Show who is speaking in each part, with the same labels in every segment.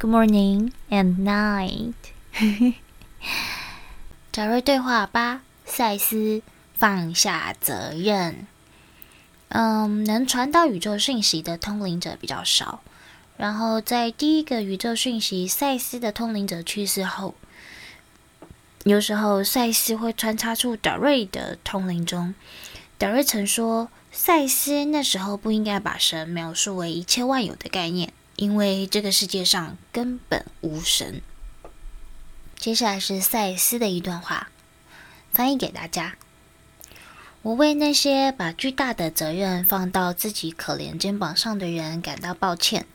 Speaker 1: Good morning and night。找瑞对话吧，赛斯放下责任。嗯，能传到宇宙讯息的通灵者比较少。然后在第一个宇宙讯息赛斯的通灵者去世后，有时候赛斯会穿插出德瑞的通灵中。德瑞曾说，赛斯那时候不应该把神描述为一切万有的概念，因为这个世界上根本无神。接下来是赛斯的一段话，翻译给大家。我为那些把巨大的责任放到自己可怜肩膀上的人感到抱歉。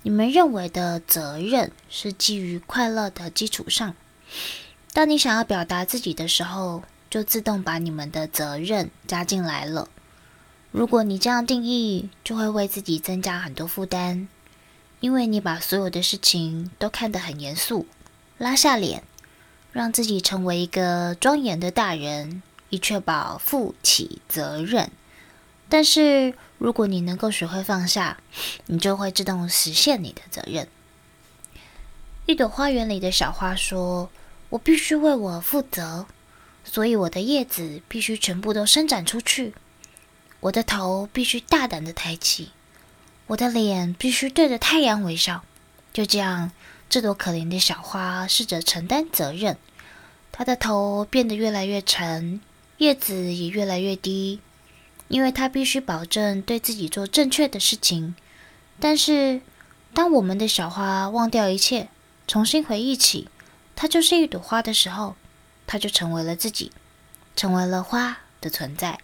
Speaker 1: 你们认为的责任是基于快乐的基础上。当你想要表达自己的时候，就自动把你们的责任加进来了。如果你这样定义，就会为自己增加很多负担，因为你把所有的事情都看得很严肃，拉下脸，让自己成为一个庄严的大人。以确保负起责任，但是如果你能够学会放下，你就会自动实现你的责任。一朵花园里的小花说：“我必须为我负责，所以我的叶子必须全部都伸展出去，我的头必须大胆地抬起，我的脸必须对着太阳微笑。”就这样，这朵可怜的小花试着承担责任，它的头变得越来越沉。叶子也越来越低，因为它必须保证对自己做正确的事情。但是，当我们的小花忘掉一切，重新回忆起它就是一朵花的时候，它就成为了自己，成为了花的存在，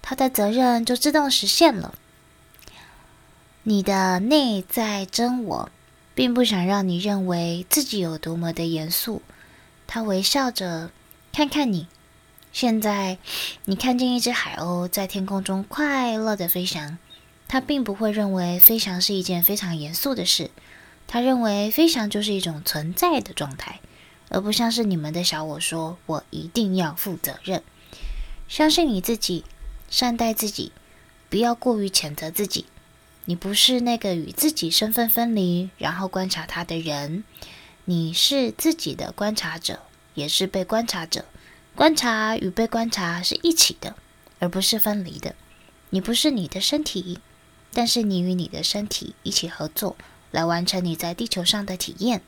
Speaker 1: 它的责任就自动实现了。你的内在真我并不想让你认为自己有多么的严肃，他微笑着看看你。现在，你看见一只海鸥在天空中快乐地飞翔，它并不会认为飞翔是一件非常严肃的事，他认为飞翔就是一种存在的状态，而不像是你们的小我说：“我一定要负责任。”相信你自己，善待自己，不要过于谴责自己。你不是那个与自己身份分离，然后观察他的人，你是自己的观察者，也是被观察者。观察与被观察是一起的，而不是分离的。你不是你的身体，但是你与你的身体一起合作，来完成你在地球上的体验。